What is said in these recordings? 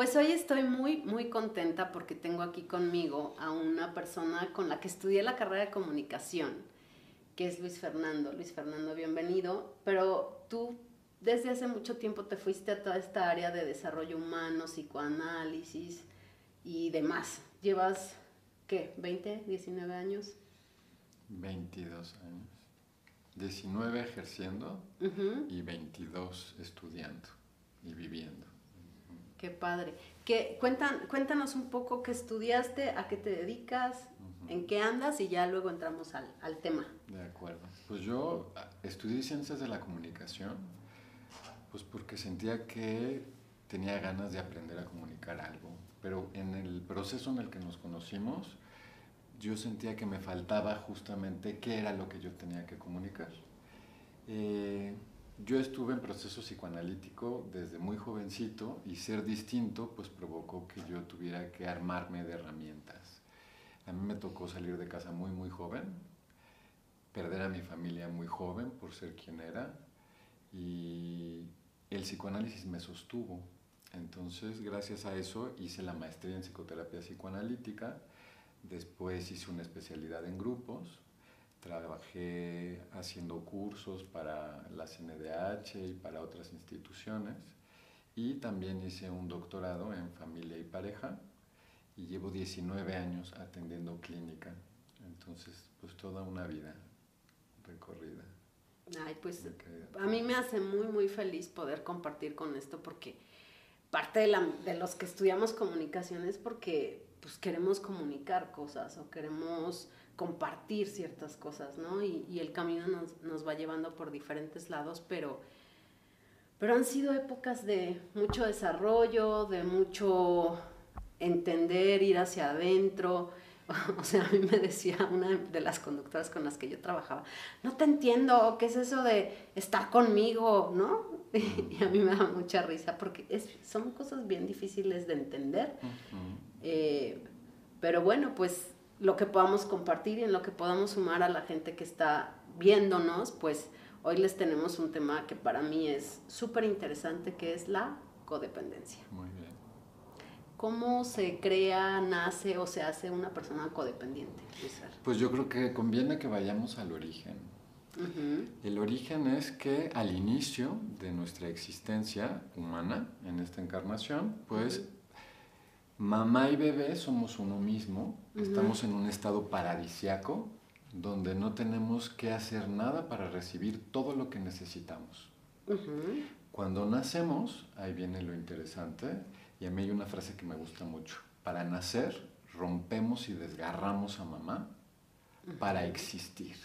Pues hoy estoy muy, muy contenta porque tengo aquí conmigo a una persona con la que estudié la carrera de comunicación, que es Luis Fernando. Luis Fernando, bienvenido. Pero tú desde hace mucho tiempo te fuiste a toda esta área de desarrollo humano, psicoanálisis y demás. Llevas, ¿qué? ¿20, 19 años? 22 años. 19 ejerciendo y 22 estudiando y viviendo. Qué padre. ¿Qué, cuentan, cuéntanos un poco qué estudiaste, a qué te dedicas, en qué andas y ya luego entramos al, al, tema. De acuerdo. Pues yo ah, estudié ciencias de la comunicación, pues porque sentía que tenía ganas de aprender a comunicar algo, pero en el proceso en el que nos conocimos, yo sentía que me faltaba justamente qué era lo que yo tenía que comunicar. Eh, yo estuve en proceso psicoanalítico desde muy jovencito y ser distinto pues provocó que yo tuviera que armarme de herramientas. A mí me tocó salir de casa muy muy joven, perder a mi familia muy joven por ser quien era y el psicoanálisis me sostuvo. Entonces, gracias a eso hice la maestría en psicoterapia psicoanalítica Después hice una especialidad en grupos, trabajé haciendo cursos para la CNDH y para otras instituciones y también hice un doctorado en familia y pareja y llevo 19 años atendiendo clínica. Entonces, pues toda una vida recorrida. Ay, pues a mí me hace muy, muy feliz poder compartir con esto porque parte de, la, de los que estudiamos comunicaciones porque pues queremos comunicar cosas o queremos compartir ciertas cosas, ¿no? Y, el camino nos, va llevando por diferentes lados, pero, pero han sido épocas de mucho desarrollo, de mucho entender, ir hacia adentro. O sea, a mí me decía una de las conductoras con las que yo trabajaba, no te entiendo, ¿qué es eso de estar conmigo? ¿No? Y a mí me da mucha risa porque es, son cosas bien difíciles de entender. Eh, pero bueno, pues lo que podamos compartir y en lo que podamos sumar a la gente que está viéndonos, pues hoy les tenemos un tema que para mí es súper interesante, que es la codependencia. Muy bien. ¿Cómo se crea, nace o se hace una persona codependiente? Pues yo creo que conviene que vayamos al origen. El origen es que al inicio de nuestra existencia humana en esta encarnación, pues mamá y bebé somos uno mismo, estamos en un estado paradisiaco donde no tenemos que hacer nada para recibir todo lo que necesitamos. Cuando nacemos, ahí viene lo interesante, y a mí hay una frase que me gusta mucho, para nacer rompemos y desgarramos a mamá para existir.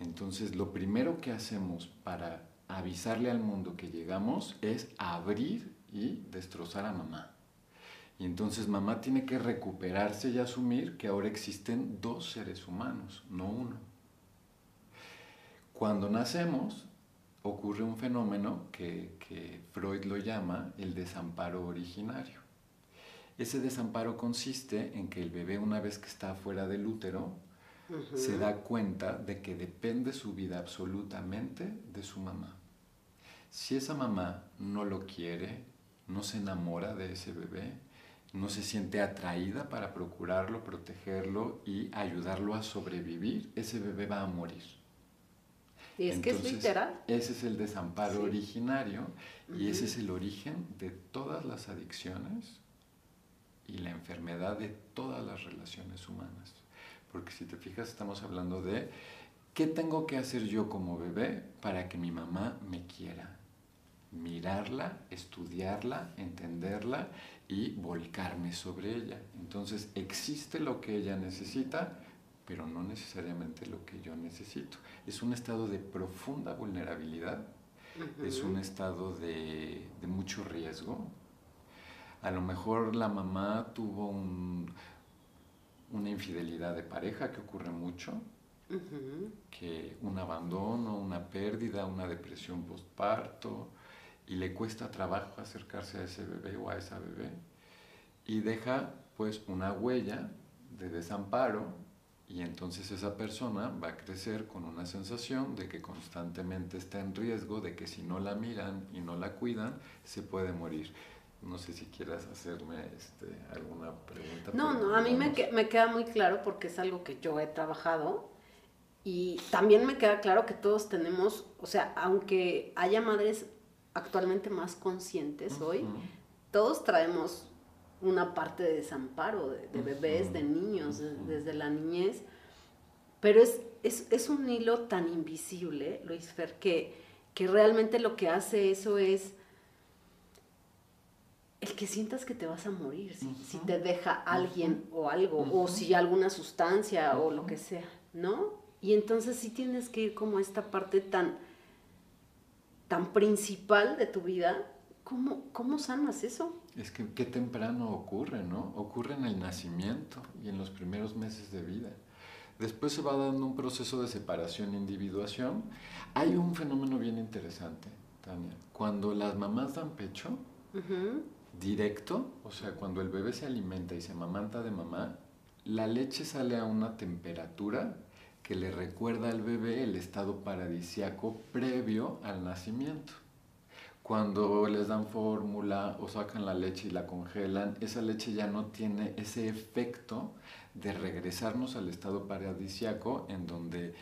Entonces, lo primero que hacemos para avisarle al mundo que llegamos es abrir y destrozar a mamá. Y entonces mamá tiene que recuperarse y asumir que ahora existen dos seres humanos, no uno. Cuando nacemos ocurre un fenómeno que, Freud lo llama el desamparo originario. Ese desamparo consiste en que el bebé una vez que está fuera del útero se da cuenta de que depende su vida absolutamente de su mamá. Si esa mamá no lo quiere, no se enamora de ese bebé, no se siente atraída para procurarlo, protegerlo y ayudarlo a sobrevivir, ese bebé va a morir. Y es que es literal. Ese es el desamparo originario y ese es el origen de todas las adicciones y la enfermedad de todas las relaciones humanas. Porque si te fijas, estamos hablando de qué tengo que hacer yo como bebé para que mi mamá me quiera. Mirarla, estudiarla, entenderla y volcarme sobre ella. Entonces existe lo que ella necesita, pero no necesariamente lo que yo necesito. Es un estado de profunda vulnerabilidad, es un estado de, mucho riesgo. A lo mejor la mamá tuvo una infidelidad de pareja que ocurre mucho, que un abandono, una pérdida, una depresión postparto, y le cuesta trabajo acercarse a ese bebé o a esa bebé y deja pues una huella de desamparo y entonces esa persona va a crecer con una sensación de que constantemente está en riesgo de que si no la miran y no la cuidan se puede morir. No sé si quieras hacerme este, alguna pregunta. No, no, a mí me, me queda muy claro porque es algo que yo he trabajado y también me queda claro que todos tenemos, o sea, aunque haya madres actualmente más conscientes hoy, todos traemos una parte de desamparo de, bebés, de niños, desde la niñez, pero es, es, un hilo tan invisible, Luis Fer, que, que realmente lo que hace eso es el que sientas que te vas a morir, si, te deja alguien o algo, o si alguna sustancia o lo que sea, ¿no? Y entonces sí tienes que ir como a esta parte tan, tan principal de tu vida. ¿Cómo, ¿Cómo sanas eso? Es que qué temprano ocurre, ¿no? Ocurre en el nacimiento y en los primeros meses de vida. Después se va dando un proceso de separación e individuación. Hay un fenómeno bien interesante, Tania. Cuando las mamás dan pecho, directo, o sea, cuando el bebé se alimenta y se amamanta de mamá, la leche sale a una temperatura que le recuerda al bebé el estado paradisiaco previo al nacimiento. Cuando les dan fórmula o sacan la leche y la congelan, esa leche ya no tiene ese efecto de regresarnos al estado paradisiaco en donde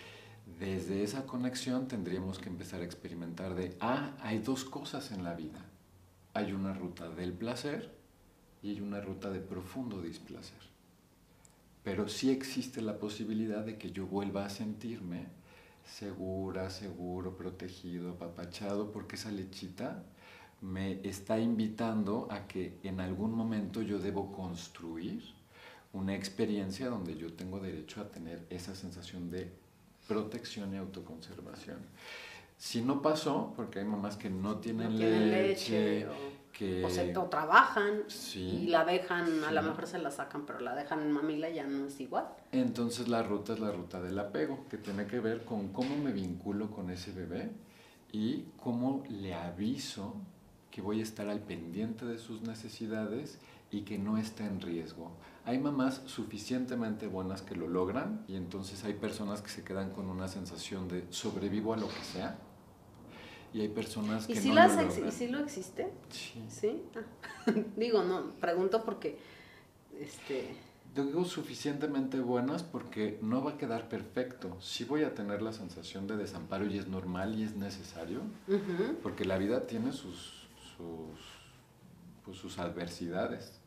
desde esa conexión tendríamos que empezar a experimentar de, ah, hay dos cosas en la vida. Hay una ruta del placer y hay una ruta de profundo displacer pero sí existe la posibilidad de que yo vuelva a sentirme segura, seguro, protegido, apapachado, porque esa lechita me está invitando a que en algún momento yo debo construir una experiencia donde yo tengo derecho a tener esa sensación de protección y autoconservación. Si no pasó, porque hay mamás que no tienen, leche, o, se, trabajan y la dejan, a lo mejor se la sacan, pero la dejan en mamila ya no es igual. Entonces la ruta es la ruta del apego, que tiene que ver con cómo me vinculo con ese bebé y cómo le aviso que voy a estar al pendiente de sus necesidades y que no está en riesgo. Hay mamás suficientemente buenas que lo logran y entonces hay personas que se quedan con una sensación de sobrevivo a lo que sea y hay personas que ¿Y si no las lo ¿Y si lo existe? Sí. Ah. digo, no, pregunto porque, este... Digo suficientemente buenas porque no va a quedar perfecto. Sí voy a tener la sensación de desamparo y es normal y es necesario, porque la vida tiene sus, sus, pues, sus adversidades.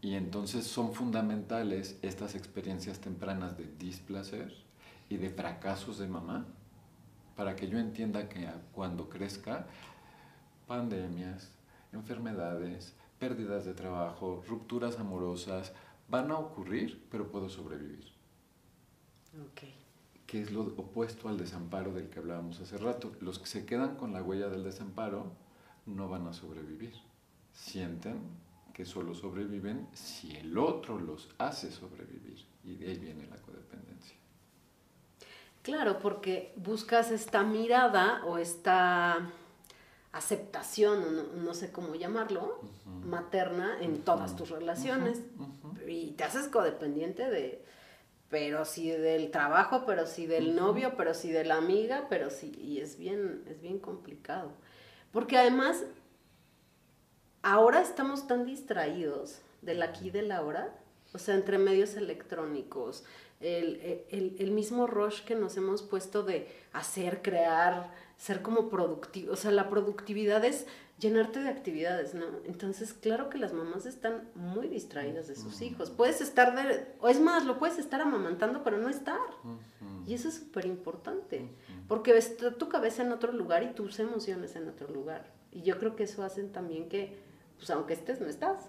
Y entonces son fundamentales estas experiencias tempranas de displacer y de fracasos de mamá para que yo entienda que cuando crezca, pandemias, enfermedades, pérdidas de trabajo, rupturas amorosas, van a ocurrir, pero puedo sobrevivir. Okay. Que es lo opuesto al desamparo del que hablábamos hace rato. Los que se quedan con la huella del desamparo no van a sobrevivir. Sienten que solo sobreviven si el otro los hace sobrevivir. Y de ahí viene la codependencia. Claro, porque buscas esta mirada o esta aceptación, no, sé cómo llamarlo, materna en todas tus relaciones. Y te haces codependiente de, pero sí del trabajo, pero sí del novio, pero sí de la amiga, pero sí, y es bien, es bien complicado. Porque además, ahora estamos tan distraídos del aquí y del ahora, o sea, entre medios electrónicos, el, mismo rush que nos hemos puesto de hacer, crear, ser como productivo. O sea, la productividad es llenarte de actividades, ¿no? Entonces, claro que las mamás están muy distraídas de sus hijos. Puedes estar, de, o es más, lo puedes estar amamantando, pero no estar. Y eso es súper importante, porque ves tu cabeza en otro lugar y tus emociones en otro lugar. Y yo creo que eso hacen también que, pues aunque estés, no estás.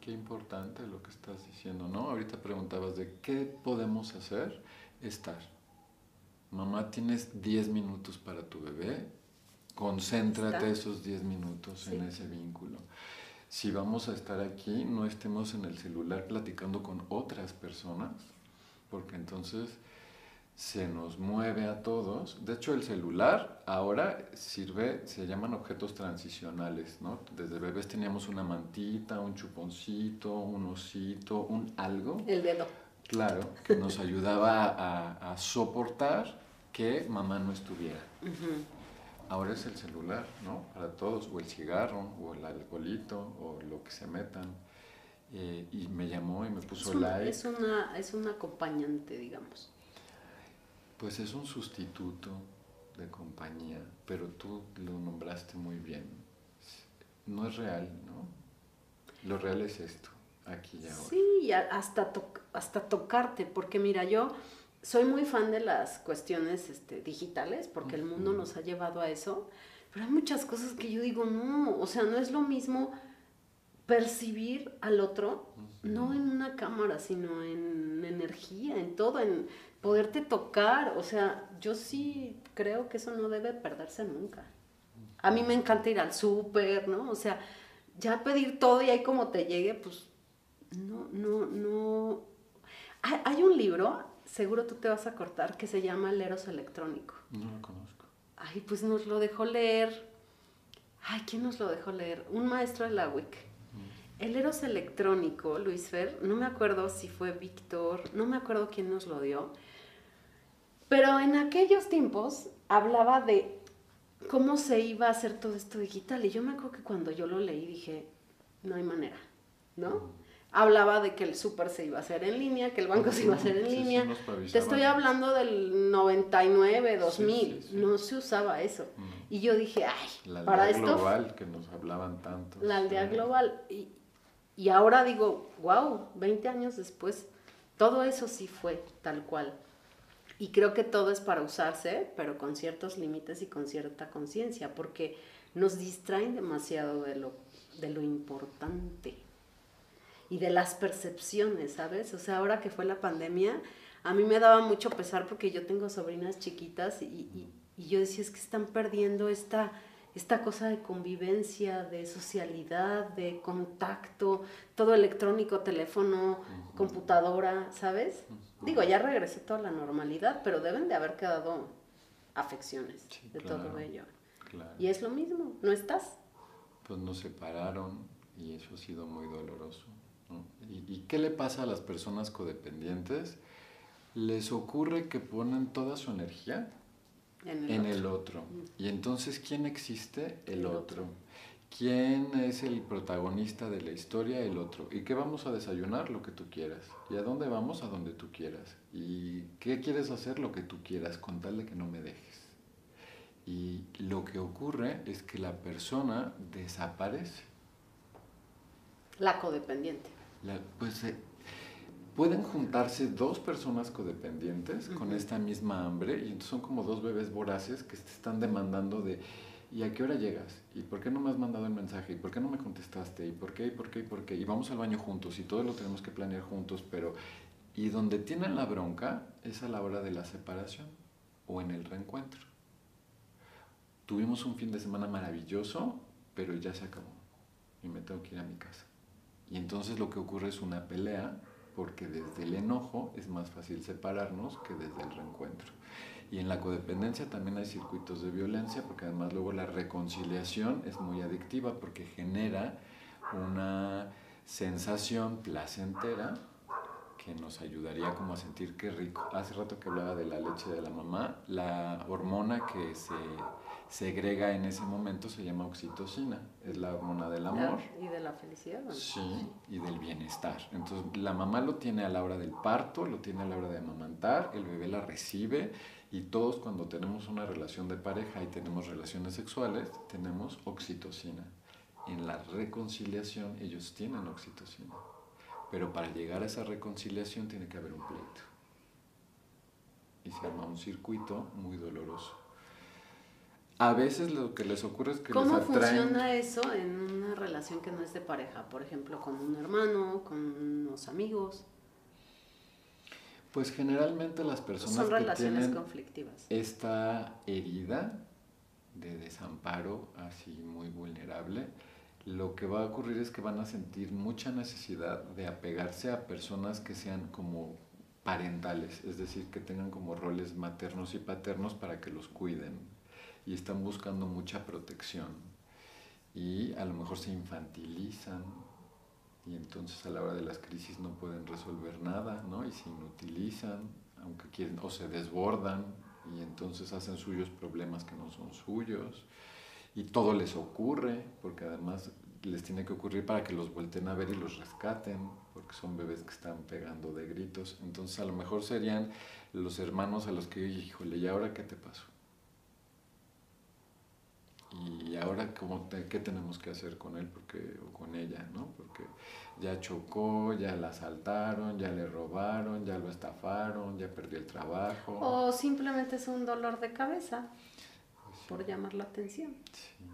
Qué importante lo que estás diciendo, ¿no? Ahorita preguntabas de qué podemos hacer, estar. Mamá, tienes 10 minutos para tu bebé, concéntrate esos 10 minutos en ese vínculo. Si vamos a estar aquí, no estemos en el celular platicando con otras personas, porque entonces se nos mueve a todos. De hecho, el celular ahora sirve, se llaman objetos transicionales, ¿no? Desde bebés teníamos una mantita, un chuponcito, un osito, un algo. El dedo. Claro, que nos ayudaba a, soportar que mamá no estuviera. Ahora es el celular, ¿no? Para todos, o el cigarro, o el alcoholito, o lo que se metan. Eh, y me llamó y me puso es like. Es, una, es un acompañante, digamos. Pues es un sustituto de compañía, pero tú lo nombraste muy bien. No es real, ¿no? Lo real es esto, aquí y ahora. Sí, hasta, hasta tocarte, porque mira, yo soy muy fan de las cuestiones este, digitales, porque el mundo nos ha llevado a eso, pero hay muchas cosas que yo digo, no, o sea, no es lo mismo percibir al otro, no en una cámara, sino en energía, en todo, en poderte tocar, o sea, yo sí creo que eso no debe perderse nunca. A mí me encanta ir al súper, ¿no? O sea, ya pedir todo y ahí como te llegue, pues no, no, no. hay un libro seguro tú te vas a cortar, que se llama El Eros Electrónico. No lo conozco. Ay, pues nos lo dejó leer. Ay, ¿quién nos lo dejó leer? Un maestro de la WIC. Mm. El Eros Electrónico, Luis Fer, no me acuerdo si fue Víctor, no me acuerdo quién nos lo dio, pero en aquellos tiempos hablaba de cómo se iba a hacer todo esto digital y yo me acuerdo que cuando yo lo leí dije, no hay manera, ¿no? Mm hablaba de que el súper se iba a hacer en línea, que el banco se iba a hacer en línea. Te estoy hablando del 99, 2000, no se usaba eso. Y yo dije, ay, la para aldea global que nos hablaban tanto. La aldea global. Y, y ahora digo, wow, 20 años después, todo eso sí fue tal cual. Y creo que todo es para usarse, pero con ciertos límites y con cierta conciencia, porque nos distraen demasiado de lo, de lo importante y de las percepciones, ¿sabes? O sea, ahora que fue la pandemia, a mí me daba mucho pesar porque yo tengo sobrinas chiquitas y, yo decía, es que están perdiendo esta, esta cosa de convivencia, de socialidad, de contacto, todo electrónico, teléfono, computadora, ¿sabes? Digo, ya regresó toda la normalidad, pero deben de haber quedado afecciones de todo ello. Y es lo mismo, ¿no estás? Pues nos separaron y eso ha sido muy doloroso. ¿Y, qué le pasa a las personas codependientes? Les ocurre que ponen toda su energía en el, otro. Y entonces, ¿quién existe? El, otro. ¿Quién es el protagonista de la historia? El otro. ¿Y qué vamos a desayunar? Lo que tú quieras. ¿Y a dónde vamos? A donde tú quieras. ¿Y qué quieres hacer? Lo que tú quieras, con tal de que no me dejes. Y lo que ocurre es que la persona desaparece. La codependiente pues eh, pueden juntarse dos personas codependientes con esta misma hambre y entonces son como dos bebés voraces que te están demandando de ¿y a qué hora llegas? ¿Y por qué no me has mandado el mensaje? ¿Y por qué no me contestaste? ¿Y por qué? ¿Y por qué? ¿Y por qué? Y vamos al baño juntos y todo lo tenemos que planear juntos, pero y donde tienen la bronca es a la hora de la separación o en el reencuentro. Tuvimos un fin de semana maravilloso, pero ya se acabó y me tengo que ir a mi casa. Y entonces lo que ocurre es una pelea, porque desde el enojo es más fácil separarnos que desde el reencuentro. Y en la codependencia también hay circuitos de violencia, porque además luego la reconciliación es muy adictiva porque genera una sensación placentera que nos ayudaría como a sentir qué rico. Hace rato que hablaba de la leche de la mamá, la hormona que se segrega en ese momento se llama oxitocina, es la hormona del amor. Y de la felicidad. Sí, y del bienestar. Entonces la mamá lo tiene a la hora del parto, lo tiene a la hora de amamantar, el bebé la recibe y todos cuando tenemos una relación de pareja y tenemos relaciones sexuales, tenemos oxitocina. En la reconciliación ellos tienen oxitocina. Pero para llegar a esa reconciliación tiene que haber un pleito. Y se arma un circuito muy doloroso. A veces lo que les ocurre es que ¿Cómo les atraen... funciona eso en una relación que no es de pareja? Por ejemplo, con un hermano, con unos amigos. Pues generalmente las personas Son relaciones conflictivas. esta herida de desamparo así muy vulnerable, lo que va a ocurrir es que van a sentir mucha necesidad de apegarse a personas que sean como parentales, es decir, que tengan como roles maternos y paternos para que los cuiden y están buscando mucha protección y a lo mejor se infantilizan y entonces a la hora de las crisis no pueden resolver nada, ¿no? Y se inutilizan, aunque quieren, o se desbordan y entonces hacen suyos problemas que no son suyos y todo les ocurre, porque además les tiene que ocurrir para que los vuelten a ver y los rescaten, porque son bebés que están pegando de gritos. Entonces a lo mejor serían los hermanos a los que, híjole, ¿y ahora qué te pasó? Y ahora, ¿cómo ¿qué tenemos que hacer con él porque, o con ella? ¿no? Porque ya chocó, ya la asaltaron, ya le robaron, ya lo estafaron, ya perdió el trabajo. O simplemente es un dolor de cabeza, pues por llamar la atención. Sí.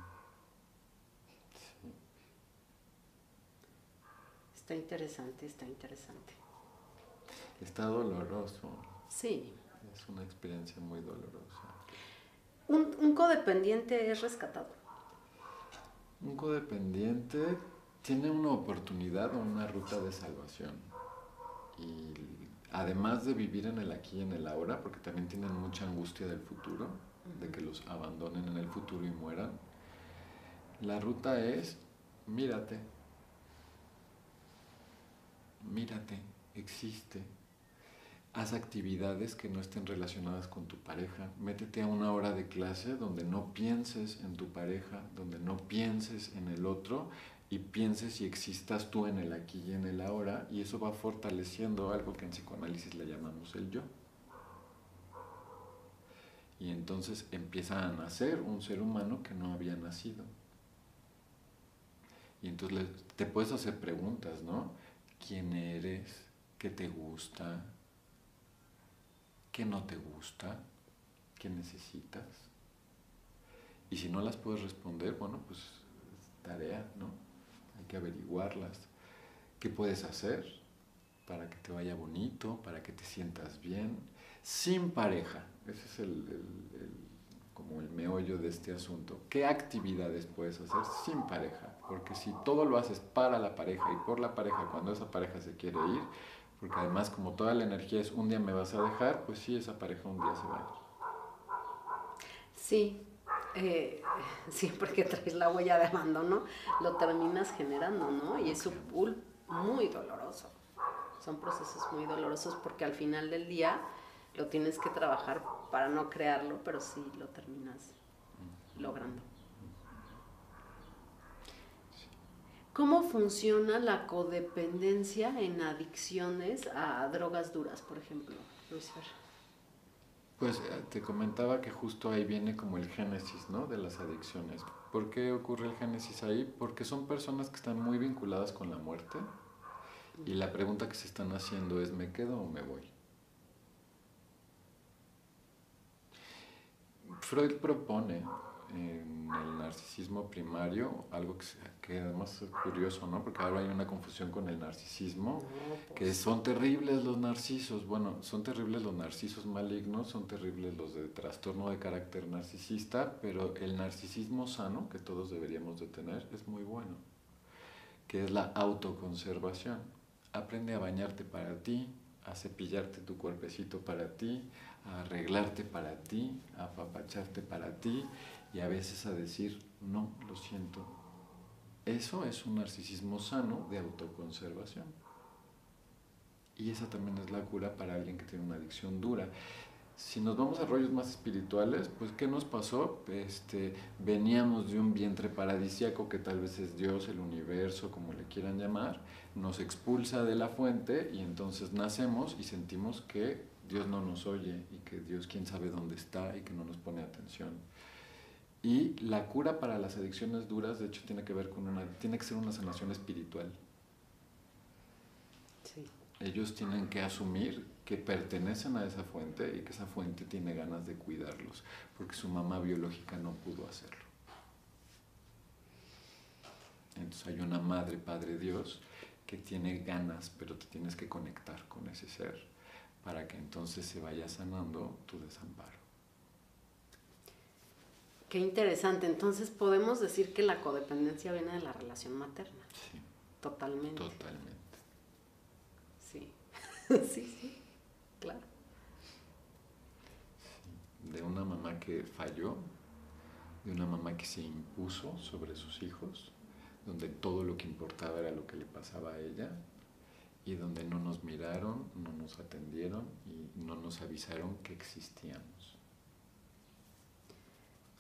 Está interesante, está interesante. Está doloroso. Sí. Es una experiencia muy dolorosa. Un, codependiente es rescatado. Un codependiente tiene una oportunidad o una ruta de salvación. Y además de vivir en el aquí y en el ahora, porque también tienen mucha angustia del futuro, de que los abandonen en el futuro y mueran, la ruta es mírate, mírate, existe, haz actividades que no estén relacionadas con tu pareja, métete a una hora de clase donde no pienses en tu pareja, donde no pienses en el otro y pienses y existas tú en el aquí y en el ahora y eso va fortaleciendo algo que en psicoanálisis le llamamos el yo. Y entonces empieza a nacer un ser humano que no había nacido. Y entonces te puedes hacer preguntas, ¿no? ¿Quién eres? ¿Qué te gusta? Qué no te gusta, qué necesitas. Y si no las puedes responder, bueno, pues tarea, ¿no? Hay que averiguarlas. ¿Qué puedes hacer para que te vaya bonito, para que te sientas bien, sin pareja? Ese es el, como el meollo de este asunto. ¿Qué actividades puedes hacer sin pareja? Porque si todo lo haces para la pareja y por la pareja cuando esa pareja se quiere ir, porque además como toda la energía es un día me vas a dejar, pues sí, esa pareja un día se va a ir. Sí, eh, sí, porque traes la huella de abandono, lo terminas generando, ¿no? Y es muy doloroso. Son procesos muy dolorosos porque al final del día lo tienes que trabajar para no crearlo, pero sí lo terminas logrando. ¿Cómo funciona la codependencia en adicciones a drogas duras, por ejemplo, Luis Pues eh, te comentaba que justo ahí viene como el génesis, ¿no? De las adicciones. ¿Por qué ocurre el génesis ahí? Porque son personas que están muy vinculadas con la muerte y la pregunta que se están haciendo es ¿me quedo o me voy? Freud propone en el narcisismo primario, algo que, además es curioso, ¿no? Porque ahora hay una confusión con el narcisismo, que son terribles los narcisos. Bueno, son terribles los narcisos malignos, son terribles los de trastorno de carácter narcisista, pero el narcisismo sano, que todos deberíamos de tener, es muy bueno, que es la autoconservación. Aprende a bañarte para ti, a cepillarte tu cuerpecito para ti, a arreglarte para ti, a apapacharte para ti y a veces a decir, no, lo siento. Eso es un narcisismo sano de autoconservación. Y esa también es la cura para alguien que tiene una adicción dura. Si nos vamos a rollos más espirituales, pues ¿qué nos pasó? Este, veníamos de un vientre paradisiaco que tal vez es Dios, el universo, como le quieran llamar, nos expulsa de la fuente y entonces nacemos y sentimos que Dios no nos oye y que Dios quién sabe dónde está y que no nos pone atención. Y la cura para las adicciones duras, de hecho, tiene que ver con una, tiene que ser una sanación espiritual. Ellos tienen que asumir que pertenecen a esa fuente y que esa fuente tiene ganas de cuidarlos, porque su mamá biológica no pudo hacerlo. Entonces hay una madre, padre Dios, que tiene ganas, pero te tienes que conectar con ese ser para que entonces se vaya sanando tu desamparo. Qué interesante. Entonces podemos decir que la codependencia viene de la relación materna. Sí. Totalmente. Totalmente. Sí. sí, sí. Claro. De una mamá que falló, de una mamá que se impuso sobre sus hijos, donde todo lo que importaba era lo que le pasaba a ella y donde no nos miraron, no nos atendieron y no nos avisaron que existíamos.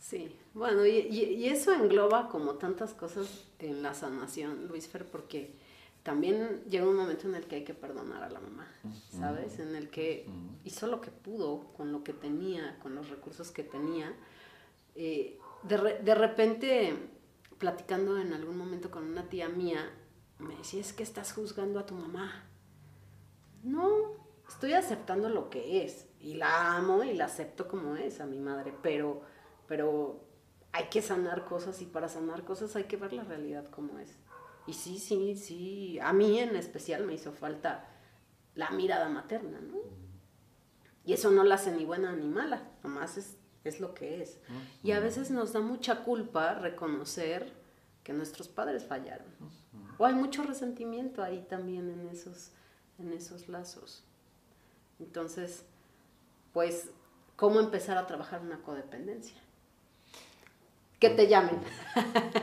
Sí, bueno, y, eso engloba como tantas cosas en la sanación, Luis Fer, porque también llega un momento en el que hay que perdonar a la mamá, ¿sabes? En el que hizo lo que pudo con lo que tenía, con los recursos que tenía. Eh, de, de repente, platicando en algún momento con una tía mía, me decía, es que estás juzgando a tu mamá. No, estoy aceptando lo que es y la amo y la acepto como es a mi madre, pero pero hay que sanar cosas y para sanar cosas hay que ver la realidad como es. Y sí, sí, sí, a mí en especial me hizo falta la mirada materna, ¿no? Y eso no la hace ni buena ni mala, nomás es, es lo que es. Y a veces nos da mucha culpa reconocer que nuestros padres fallaron. O hay mucho resentimiento ahí también en esos, en esos lazos. Entonces, pues, ¿cómo empezar a trabajar una codependencia? Que te llamen.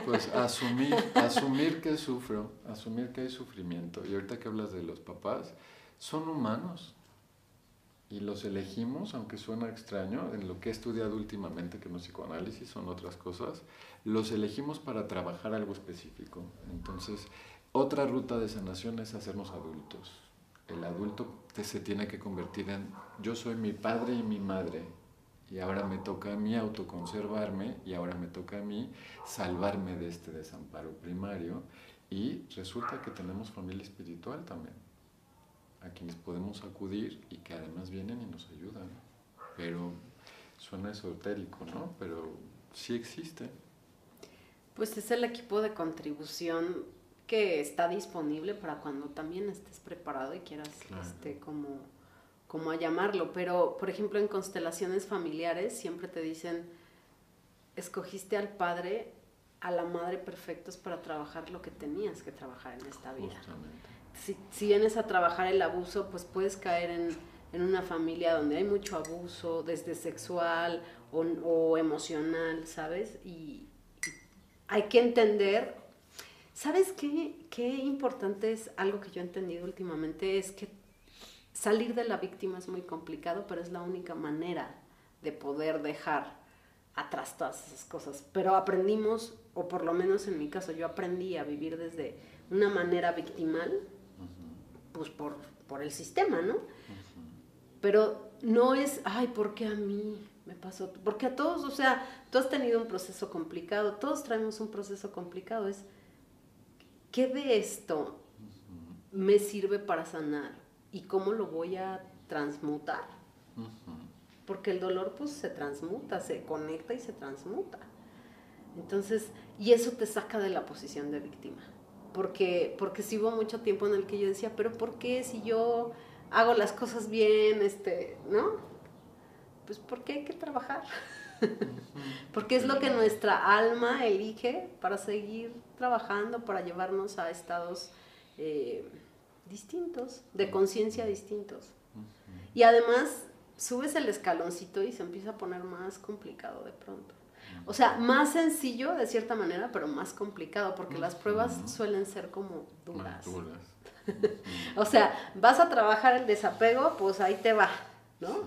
Pues asumir, asumir que sufro, asumir que hay sufrimiento. Y ahorita que hablas de los papás, son humanos. Y los elegimos, aunque suena extraño, en lo que he estudiado últimamente, que no es psicoanálisis, son otras cosas, los elegimos para trabajar algo específico. Entonces, otra ruta de sanación es hacernos adultos. El adulto se tiene que convertir en yo soy mi padre y mi madre y ahora me toca a mí autoconservarme y ahora me toca a mí salvarme de este desamparo primario y resulta que tenemos familia espiritual también, a quienes podemos acudir y que además vienen y nos ayudan. Pero suena esotérico, ¿no? Pero sí existe. Pues es el equipo de contribución que está disponible para cuando también estés preparado y quieras este, como como a llamarlo, pero por ejemplo en constelaciones familiares siempre te dicen, escogiste al padre, a la madre perfectos para trabajar lo que tenías que trabajar en esta vida. Si, si, vienes a trabajar el abuso, pues puedes caer en, en una familia donde hay mucho abuso, desde sexual o, o emocional, ¿sabes? Y, hay que entender, ¿sabes qué, qué importante es algo que yo he entendido últimamente? Es que salir de la víctima es muy complicado, pero es la única manera de poder dejar atrás todas esas cosas. Pero aprendimos, o por lo menos en mi caso, yo aprendí a vivir desde una manera victimal, pues por, por, el sistema, ¿no? Pero no es, ay, ¿por qué a mí me pasó? Porque a todos, o sea, tú has tenido un proceso complicado, todos traemos un proceso complicado, es, ¿qué de esto me sirve para sanar? Y cómo lo voy a transmutar. Porque el dolor pues se transmuta, se conecta y se transmuta. Entonces, y eso te saca de la posición de víctima. Porque, porque sí hubo mucho tiempo en el que yo decía, pero ¿por qué si yo hago las cosas bien, este, ¿no? Pues porque hay que trabajar. porque es lo que nuestra alma elige para seguir trabajando, para llevarnos a estados eh, distintos, de conciencia distintos. Y además subes el escaloncito y se empieza a poner más complicado de pronto. O sea, más sencillo de cierta manera, pero más complicado, porque las pruebas suelen ser como duras. o sea, vas a trabajar el desapego, pues ahí te va, ¿no?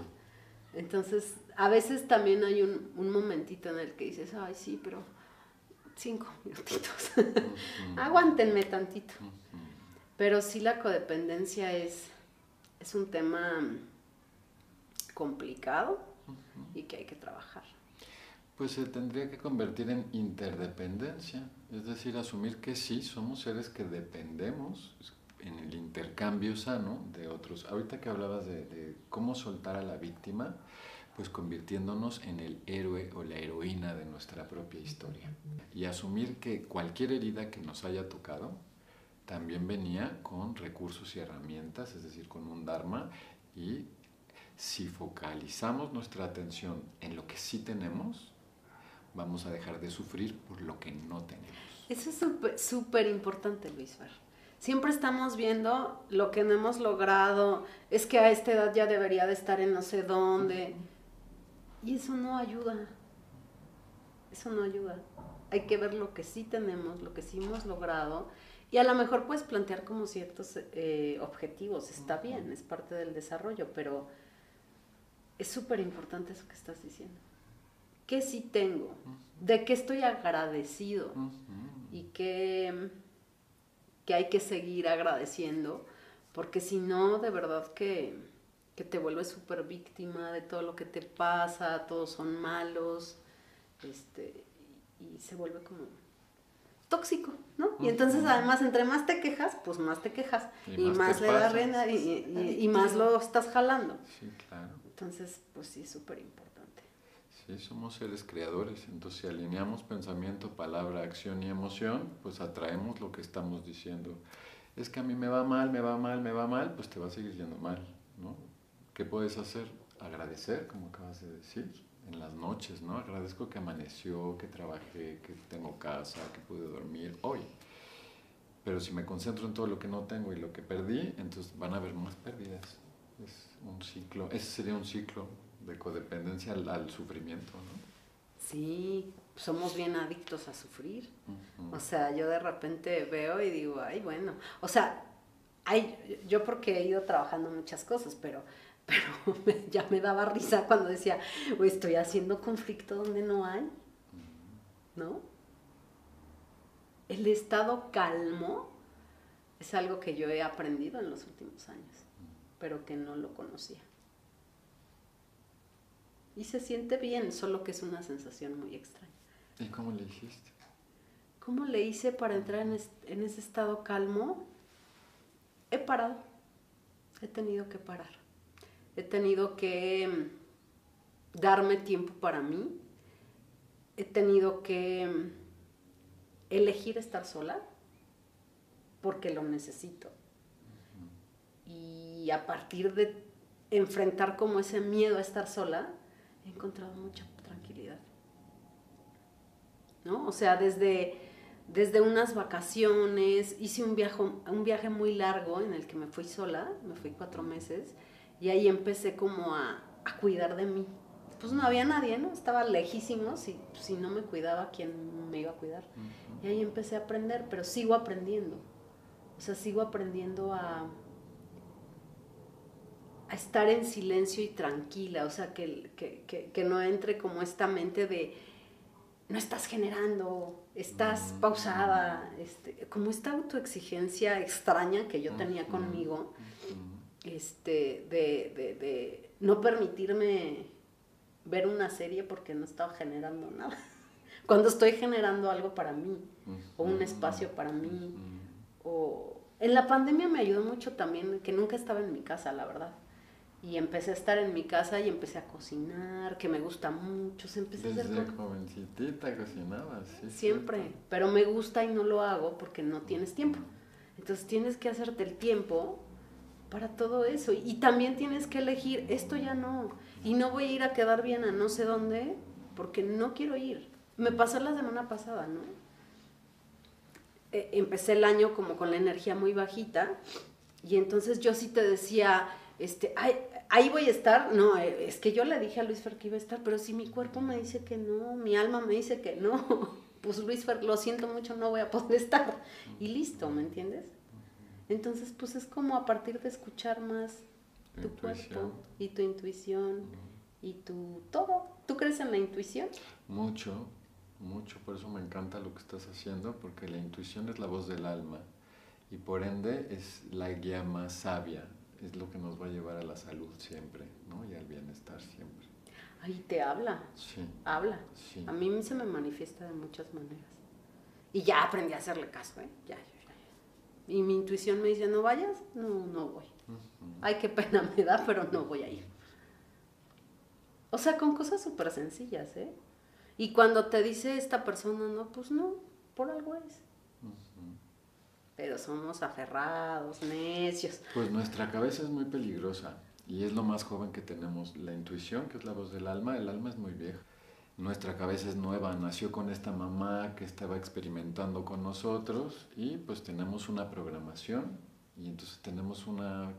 Entonces, a veces también hay un, un momentito en el que dices, ay, sí, pero cinco minutitos. Aguántenme tantito. Pero sí la codependencia es, es un tema complicado y que hay que trabajar. Pues se tendría que convertir en interdependencia, es decir, asumir que sí, somos seres que dependemos en el intercambio sano de otros. Ahorita que hablabas de, de cómo soltar a la víctima, pues convirtiéndonos en el héroe o la heroína de nuestra propia historia. Y asumir que cualquier herida que nos haya tocado, también venía con recursos y herramientas, es decir, con un Dharma, y si focalizamos nuestra atención en lo que sí tenemos, vamos a dejar de sufrir por lo que no tenemos. Eso es súper importante, Luis. Siempre estamos viendo lo que no hemos logrado, es que a esta edad ya debería de estar en no sé dónde. Y eso no ayuda. Eso no ayuda. Hay que ver lo que sí tenemos, lo que sí hemos logrado y a lo mejor puedes plantear como ciertos eh, objetivos, está bien, es parte del desarrollo, pero es súper importante eso que estás diciendo. qué sí tengo, de qué estoy agradecido y que, que hay que seguir agradeciendo, porque si no, de verdad que, que te vuelves súper víctima de todo lo que te pasa, todos son malos, este, y se vuelve como tóxico, ¿no? Y entonces además entre más te quejas, pues más te quejas y, más, le das renda y, y, más lo estás jalando. Sí, claro. Entonces, pues sí, es súper importante. Sí, somos seres creadores, entonces si alineamos pensamiento, palabra, acción y emoción, pues atraemos lo que estamos diciendo. Es que a mí me va mal, me va mal, me va mal, pues te va a seguir yendo mal, ¿no? ¿Qué puedes hacer? Agradecer, como acabas de decir, en las noches, ¿no? Agradezco que amaneció, que trabajé, que tengo casa, que pude dormir hoy. Pero si me concentro en todo lo que no tengo y lo que perdí, entonces van a haber más pérdidas. Es un ciclo, ese sería un ciclo de codependencia al, sufrimiento, ¿no? Sí, somos bien adictos a sufrir. O sea, yo de repente veo y digo, ay, bueno, o sea, hay, yo porque he ido trabajando muchas cosas, pero pero ya me daba risa cuando decía, estoy haciendo conflicto donde no hay, ¿no? El estado calmo es algo que yo he aprendido en los últimos años, pero que no lo conocía. Y se siente bien, solo que es una sensación muy extraña. ¿Y cómo le hiciste? ¿Cómo le hice para entrar en, en ese estado calmo? He parado, he tenido que parar he tenido que mm, darme tiempo para mí, he tenido que mm, elegir estar sola porque lo necesito. Y a partir de enfrentar como ese miedo a estar sola, he encontrado mucha tranquilidad. ¿No? O sea, desde, desde unas vacaciones, hice un viaje, un viaje muy largo en el que me fui sola, me fui cuatro meses, y ahí empecé como a, cuidar de mí. Pues no había nadie, ¿no? Estaba lejísimo, si, si no me cuidaba, ¿quién me iba a cuidar? Y ahí empecé a aprender, pero sigo aprendiendo. O sea, sigo aprendiendo a, a estar en silencio y tranquila, o sea, que, que, no entre como esta mente de no estás generando, estás pausada, este, como esta autoexigencia extraña que yo tenía conmigo este, de, no permitirme ver una serie porque no estaba generando nada. Cuando estoy generando algo para mí, o un espacio para mí, o... En la pandemia me ayudó mucho también, que nunca estaba en mi casa, la verdad. Y empecé a estar en mi casa y empecé a cocinar, que me gusta mucho. empecé Desde a jovencitita Siempre, pero me gusta y no lo hago porque no tienes tiempo. Entonces tienes que hacerte el tiempo para todo eso. Y también tienes que elegir, esto ya no. Y no voy a ir a quedar bien a no sé dónde, porque no quiero ir. Me pasó la semana pasada, ¿no? E, empecé el año como con la energía muy bajita y entonces yo sí te decía, este, ahí voy a estar. No, eh, es que yo le dije a Luis Fer que iba a estar, pero si mi cuerpo me dice que no, mi alma me dice que no, pues Luis Fer, lo siento mucho, no voy a poder estar. Y listo, ¿me entiendes? Entonces, pues es como a partir de escuchar más tu cuerpo y tu intuición y tu todo. ¿Tú crees en la intuición? Mucho, mucho. Por eso me encanta lo que estás haciendo, porque la intuición es la voz del alma y por ende es la guía más sabia. Es lo que nos va a llevar a la salud siempre, ¿no? Y al bienestar siempre. Ahí te habla. Sí. Habla. Sí. A mí se me manifiesta de muchas maneras. Y ya aprendí a hacerle caso, ¿eh? Ya, ya y mi intuición me dice, no vayas, no, no voy. Ay, qué pena me da, pero no voy a ir. O sea, con cosas súper sencillas, ¿eh? Y cuando te dice esta persona, no, pues no, por algo es. Pero somos aferrados, necios. Pues nuestra cabeza es muy peligrosa y es lo más joven que tenemos. La intuición, que es la voz del alma, el alma es muy vieja nuestra cabeza es nueva, nació con esta mamá que estaba experimentando con nosotros y pues tenemos una programación y entonces tenemos una,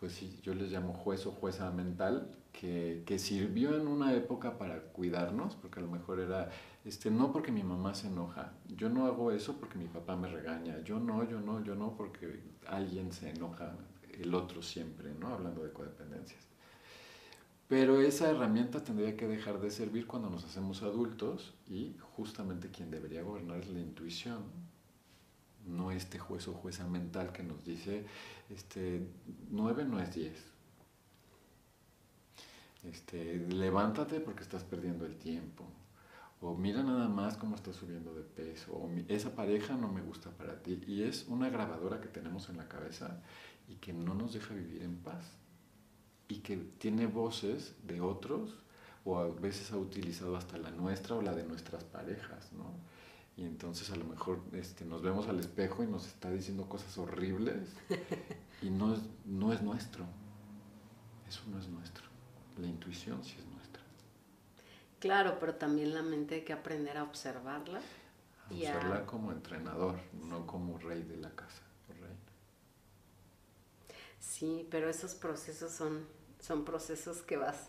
pues sí, yo les llamo juez o jueza mental que, que sirvió en una época para cuidarnos, porque a lo mejor era, este, no porque mi mamá se enoja, yo no hago eso porque mi papá me regaña, yo no, yo no, yo no porque alguien se enoja, el otro siempre, ¿no? Hablando de codependencias Pero esa herramienta tendría que dejar de servir cuando nos hacemos adultos y justamente quien debería gobernar es la intuición, no este juez o jueza mental que nos dice, este, 9 no es 10. Este, levántate porque estás perdiendo el tiempo. O mira nada más cómo estás subiendo de peso. O esa pareja no me gusta para ti. Y es una grabadora que tenemos en la cabeza y que no nos deja vivir en paz y que tiene voces de otros o a veces ha utilizado hasta la nuestra o la de nuestras parejas, ¿no? Y entonces a lo mejor este, nos vemos al espejo y nos está diciendo cosas horribles y no es, no es nuestro. Eso no es nuestro. La intuición sí es nuestra. Claro, pero también la mente hay que aprender a observarla. A usarla como entrenador, no como rey de la casa. Sí, pero esos procesos son son procesos que vas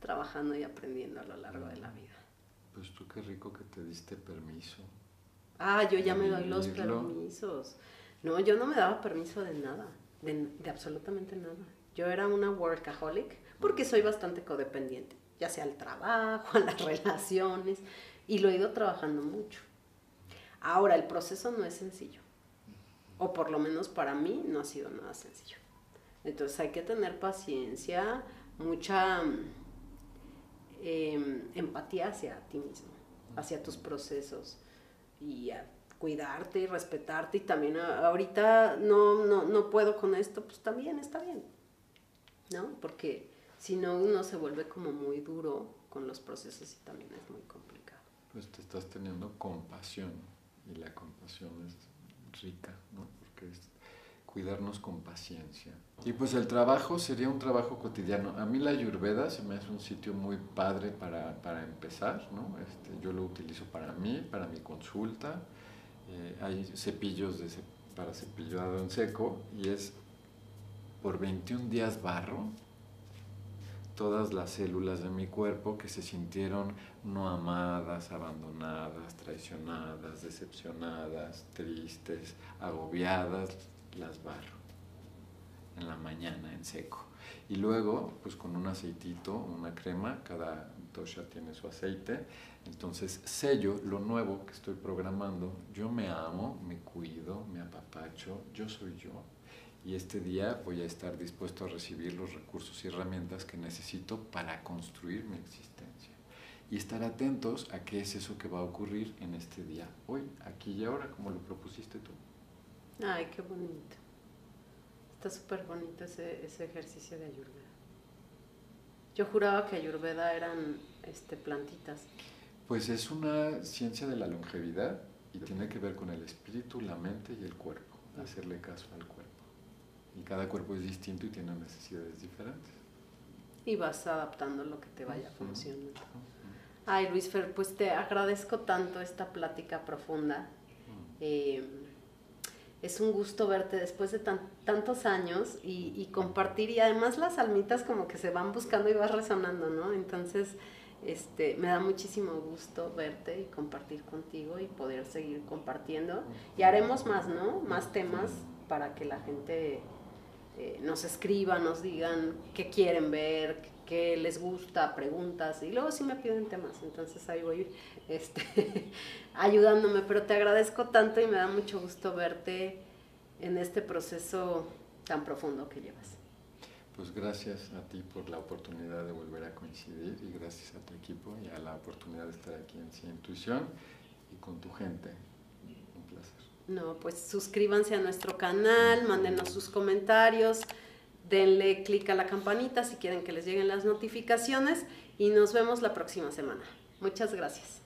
trabajando y aprendiendo a lo largo de la vida. Pues tú qué rico que te diste permiso. Ah, yo ya me doy los permisos. No, yo no me daba permiso de nada, de, de, absolutamente nada. Yo era una workaholic porque soy bastante codependiente, ya sea al trabajo, a las relaciones, y lo he ido trabajando mucho. Ahora, el proceso no es sencillo, o por lo menos para mí no ha sido nada sencillo. Entonces hay que tener paciencia, mucha em, empatía hacia ti mismo, hacia tus procesos y cuidarte y respetarte y también ahorita no, no, no puedo con esto, pues también está bien, ¿no? Porque si no uno se vuelve como muy duro con los procesos y también es muy complicado. Pues te estás teniendo compasión y la compasión es rica, ¿no? Porque es cuidarnos con paciencia. Y pues el trabajo sería un trabajo cotidiano. A mí la Ayurveda se me hace un sitio muy padre para, para empezar, ¿no? Este, yo lo utilizo para mí, para mi consulta. Eh, hay cepillos de, para cepillado en seco y es por 21 días barro todas las células de mi cuerpo que se sintieron no amadas, abandonadas, traicionadas, decepcionadas, tristes, agobiadas, las barro en la mañana en seco. Y luego, pues con un aceitito, una crema, cada dosha tiene su aceite. Entonces sello lo nuevo que estoy programando. Yo me amo, me cuido, me apapacho, yo soy yo. Y este día voy a estar dispuesto a recibir los recursos y herramientas que necesito para construir mi existencia. Y estar atentos a qué es eso que va a ocurrir en este día, hoy, aquí y ahora, como lo propusiste tú. Ay, qué bonito. Está súper bonito ese, ese, ejercicio de Ayurveda. Yo juraba que Ayurveda eran este, plantitas. Pues es una ciencia de la longevidad y tiene que ver con el espíritu, la mente y el cuerpo, hacerle caso al cuerpo. Y cada cuerpo es distinto y tiene necesidades diferentes. Y vas adaptando lo que te vaya funcionando. Ay, Luis Fer, pues te agradezco tanto esta plática profunda es un gusto verte después de tantos años y, compartir y además las almitas como que se van buscando y vas resonando, ¿no? Entonces, este, me da muchísimo gusto verte y compartir contigo y poder seguir compartiendo. Y haremos más, ¿no? Más temas para que la gente eh, nos escriba, nos digan qué quieren ver, qué les gusta, preguntas. Y luego sí me piden temas, entonces ahí voy este, ayudándome, pero te agradezco tanto y me da mucho gusto verte en este proceso tan profundo que llevas. Pues gracias a ti por la oportunidad de volver a coincidir y gracias a tu equipo y a la oportunidad de estar aquí en Cien Intuición y con tu gente. Un placer. No, pues suscríbanse a nuestro canal, mándenos sus comentarios, denle clic a la campanita si quieren que les lleguen las notificaciones y nos vemos la próxima semana. Muchas gracias.